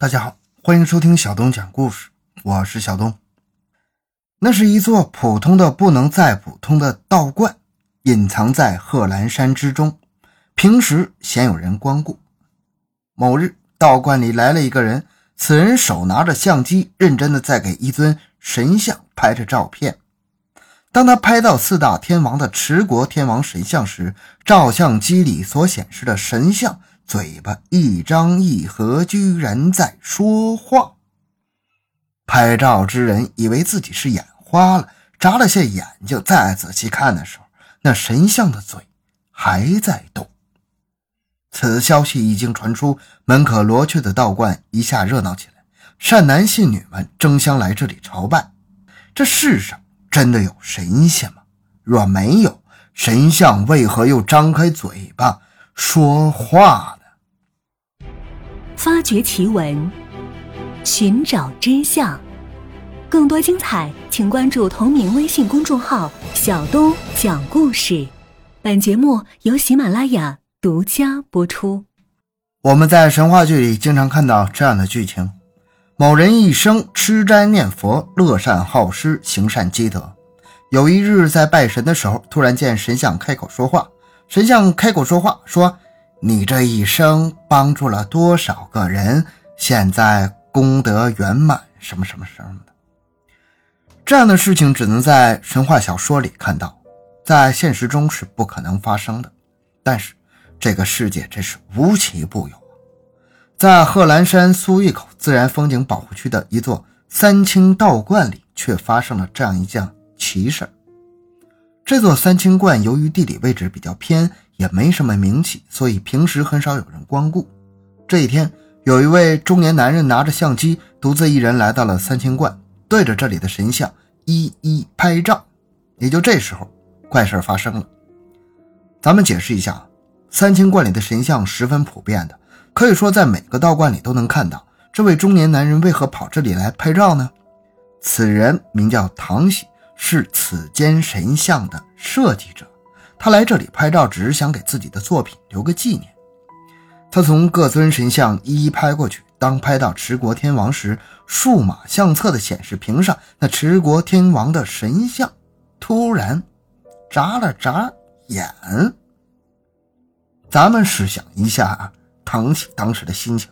大家好，欢迎收听小东讲故事，我是小东。那是一座普通的不能再普通的道观，隐藏在贺兰山之中，平时鲜有人光顾。某日，道观里来了一个人，此人手拿着相机，认真的在给一尊神像拍着照片。当他拍到四大天王的持国天王神像时，照相机里所显示的神像。嘴巴一张一合，居然在说话。拍照之人以为自己是眼花了，眨了下眼睛，再仔细看的时候，那神像的嘴还在动。此消息一经传出，门可罗雀的道观一下热闹起来，善男信女们争相来这里朝拜。这世上真的有神仙吗？若没有神像，为何又张开嘴巴说话？发掘奇闻，寻找真相，更多精彩，请关注同名微信公众号“小东讲故事”。本节目由喜马拉雅独家播出。我们在神话剧里经常看到这样的剧情：某人一生吃斋念佛，乐善好施，行善积德。有一日在拜神的时候，突然见神像开口说话。神像开口说话说。你这一生帮助了多少个人？现在功德圆满，什么什么什么的，这样的事情只能在神话小说里看到，在现实中是不可能发生的。但是这个世界真是无奇不有！在贺兰山苏峪口自然风景保护区的一座三清道观里，却发生了这样一件奇事这座三清观由于地理位置比较偏。也没什么名气，所以平时很少有人光顾。这一天，有一位中年男人拿着相机，独自一人来到了三清观，对着这里的神像一一拍照。也就这时候，怪事发生了。咱们解释一下，三清观里的神像十分普遍的，可以说在每个道观里都能看到。这位中年男人为何跑这里来拍照呢？此人名叫唐喜，是此间神像的设计者。他来这里拍照，只是想给自己的作品留个纪念。他从各尊神像一一拍过去，当拍到持国天王时，数码相册的显示屏上，那持国天王的神像突然眨了眨眼。咱们试想一下啊唐启当时的心情，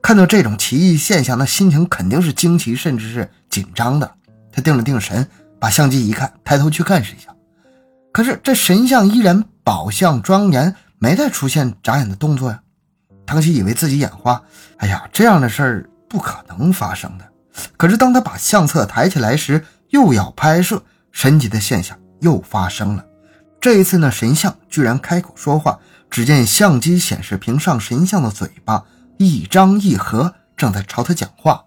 看到这种奇异现象，那心情肯定是惊奇，甚至是紧张的。他定了定神，把相机一看，抬头去看神像。可是这神像依然宝相庄严，没再出现眨眼的动作呀。唐熙以为自己眼花，哎呀，这样的事儿不可能发生的。可是当他把相册抬起来时，又要拍摄，神奇的现象又发生了。这一次呢，神像居然开口说话。只见相机显示屏上神像的嘴巴一张一合，正在朝他讲话。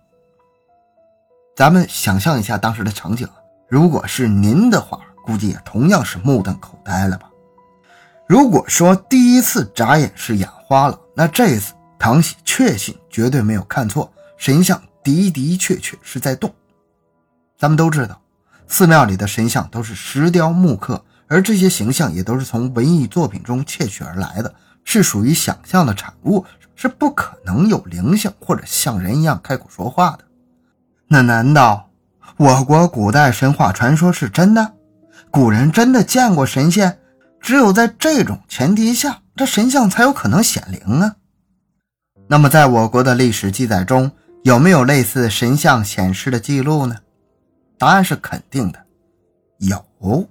咱们想象一下当时的场景，如果是您的话。估计也同样是目瞪口呆了吧。如果说第一次眨眼是眼花了，那这次唐喜确信绝对没有看错，神像的的确确是在动。咱们都知道，寺庙里的神像都是石雕木刻，而这些形象也都是从文艺作品中窃取而来的，是属于想象的产物，是不可能有灵性或者像人一样开口说话的。那难道我国古代神话传说是真的？古人真的见过神仙，只有在这种前提下，这神像才有可能显灵啊。那么，在我国的历史记载中，有没有类似神像显示的记录呢？答案是肯定的，有。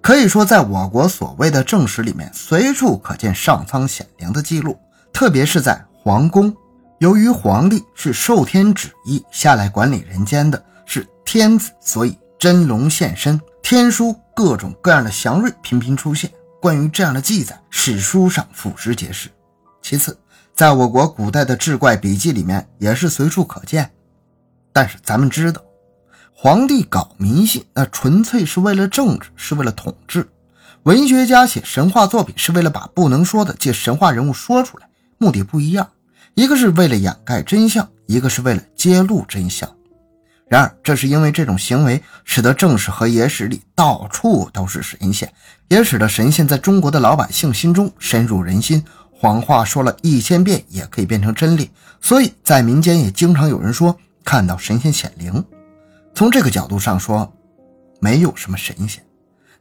可以说，在我国所谓的正史里面，随处可见上苍显灵的记录，特别是在皇宫。由于皇帝是受天旨意下来管理人间的，是天子，所以真龙现身。天书各种各样的祥瑞频频出现，关于这样的记载，史书上俯拾皆是。其次，在我国古代的志怪笔记里面也是随处可见。但是咱们知道，皇帝搞迷信，那纯粹是为了政治，是为了统治；文学家写神话作品，是为了把不能说的借神话人物说出来，目的不一样，一个是为了掩盖真相，一个是为了揭露真相。然而，这是因为这种行为使得正史和野史里到处都是神仙，也使得神仙在中国的老百姓心中深入人心，谎话说了一千遍也可以变成真理，所以在民间也经常有人说看到神仙显灵。从这个角度上说，没有什么神仙。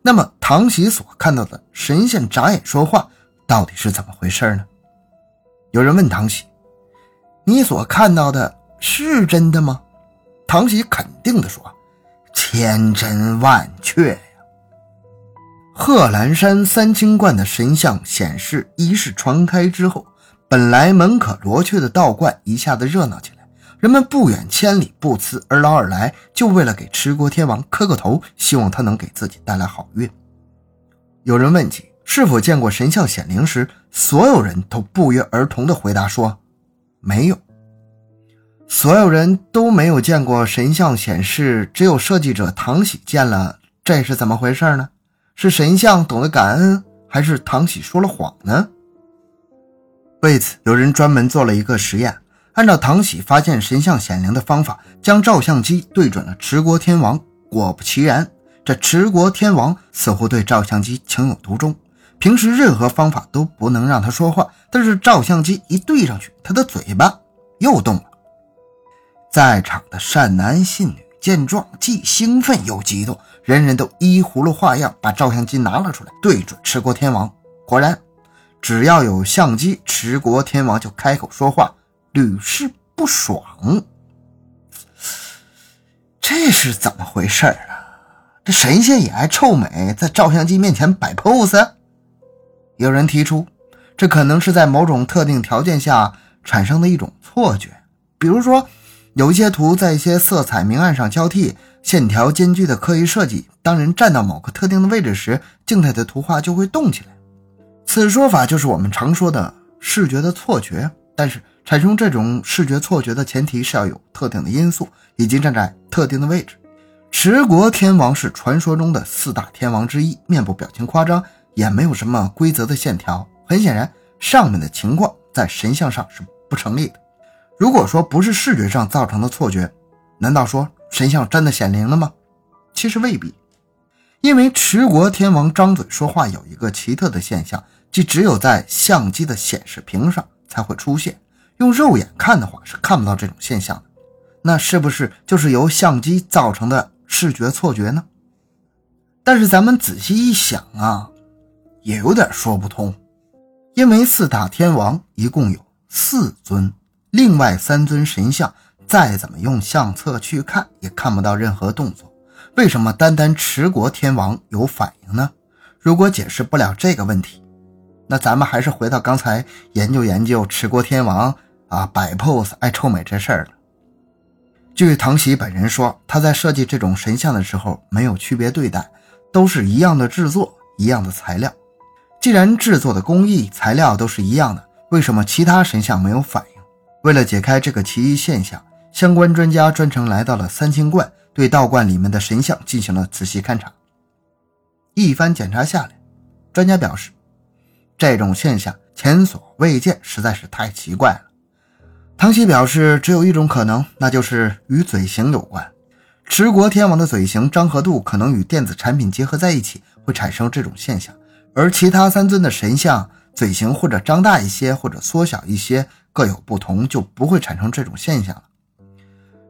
那么唐喜所看到的神仙眨眼说话到底是怎么回事呢？有人问唐喜：“你所看到的是真的吗？”唐喜肯定地说：“千真万确呀！”贺兰山三清观的神像显示仪式传开之后，本来门可罗雀的道观一下子热闹起来，人们不远千里不辞而劳而来，就为了给持国天王磕个头，希望他能给自己带来好运。有人问起是否见过神像显灵时，所有人都不约而同地回答说：“没有。”所有人都没有见过神像显示，只有设计者唐喜见了，这是怎么回事呢？是神像懂得感恩，还是唐喜说了谎呢？为此，有人专门做了一个实验，按照唐喜发现神像显灵的方法，将照相机对准了持国天王。果不其然，这持国天王似乎对照相机情有独钟。平时任何方法都不能让他说话，但是照相机一对上去，他的嘴巴又动了。在场的善男信女见状，既兴奋又激动，人人都依葫芦画样把照相机拿了出来，对准持国天王。果然，只要有相机，持国天王就开口说话，屡试不爽。这是怎么回事啊？这神仙也爱臭美，在照相机面前摆 pose？有人提出，这可能是在某种特定条件下产生的一种错觉，比如说。有一些图在一些色彩明暗上交替、线条间距的刻意设计，当人站到某个特定的位置时，静态的图画就会动起来。此说法就是我们常说的视觉的错觉。但是，产生这种视觉错觉的前提是要有特定的因素，以及站在特定的位置。持国天王是传说中的四大天王之一，面部表情夸张，也没有什么规则的线条。很显然，上面的情况在神像上是不成立的。如果说不是视觉上造成的错觉，难道说神像真的显灵了吗？其实未必，因为持国天王张嘴说话有一个奇特的现象，即只有在相机的显示屏上才会出现，用肉眼看的话是看不到这种现象的。那是不是就是由相机造成的视觉错觉呢？但是咱们仔细一想啊，也有点说不通，因为四大天王一共有四尊。另外三尊神像，再怎么用相册去看，也看不到任何动作。为什么单单持国天王有反应呢？如果解释不了这个问题，那咱们还是回到刚才研究研究持国天王啊摆 pose 爱臭美这事儿了。据唐喜本人说，他在设计这种神像的时候没有区别对待，都是一样的制作，一样的材料。既然制作的工艺、材料都是一样的，为什么其他神像没有反应？为了解开这个奇异现象，相关专家专程来到了三清观，对道观里面的神像进行了仔细勘察。一番检查下来，专家表示，这种现象前所未见，实在是太奇怪了。唐熙表示，只有一种可能，那就是与嘴型有关。持国天王的嘴型张合度可能与电子产品结合在一起，会产生这种现象，而其他三尊的神像嘴型或者张大一些，或者缩小一些。各有不同，就不会产生这种现象了。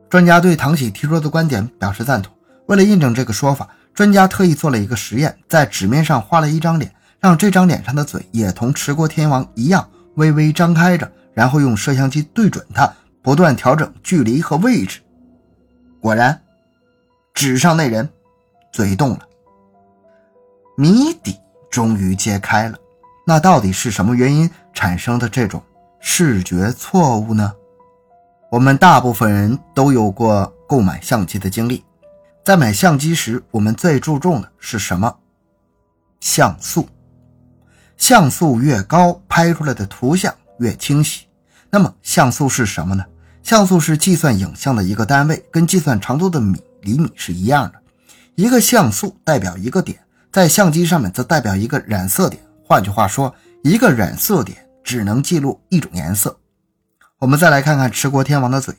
专家对唐喜提出的观点表示赞同。为了印证这个说法，专家特意做了一个实验，在纸面上画了一张脸，让这张脸上的嘴也同持国天王一样微微张开着，然后用摄像机对准它，不断调整距离和位置。果然，纸上那人嘴动了，谜底终于揭开了。那到底是什么原因产生的这种？视觉错误呢？我们大部分人都有过购买相机的经历，在买相机时，我们最注重的是什么？像素。像素越高，拍出来的图像越清晰。那么，像素是什么呢？像素是计算影像的一个单位，跟计算长度的米厘米是一样的。一个像素代表一个点，在相机上面则代表一个染色点。换句话说，一个染色点。只能记录一种颜色。我们再来看看持国天王的嘴，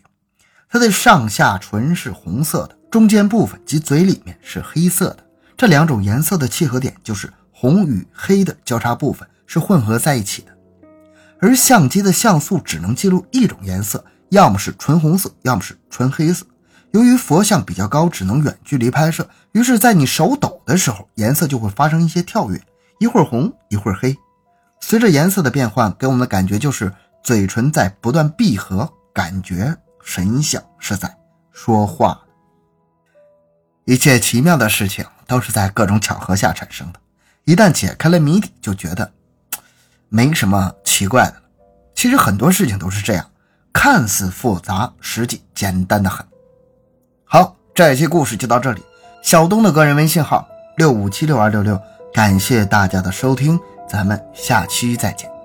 它的上下唇是红色的，中间部分及嘴里面是黑色的。这两种颜色的契合点就是红与黑的交叉部分是混合在一起的。而相机的像素只能记录一种颜色，要么是纯红色，要么是纯黑色。由于佛像比较高，只能远距离拍摄，于是，在你手抖的时候，颜色就会发生一些跳跃，一会儿红，一会儿黑。随着颜色的变换，给我们的感觉就是嘴唇在不断闭合，感觉神像是在说话。一切奇妙的事情都是在各种巧合下产生的。一旦解开了谜底，就觉得没什么奇怪的了。其实很多事情都是这样，看似复杂，实际简单的很。好，这一期故事就到这里。小东的个人微信号六五七六二六六，感谢大家的收听，咱们下期再见。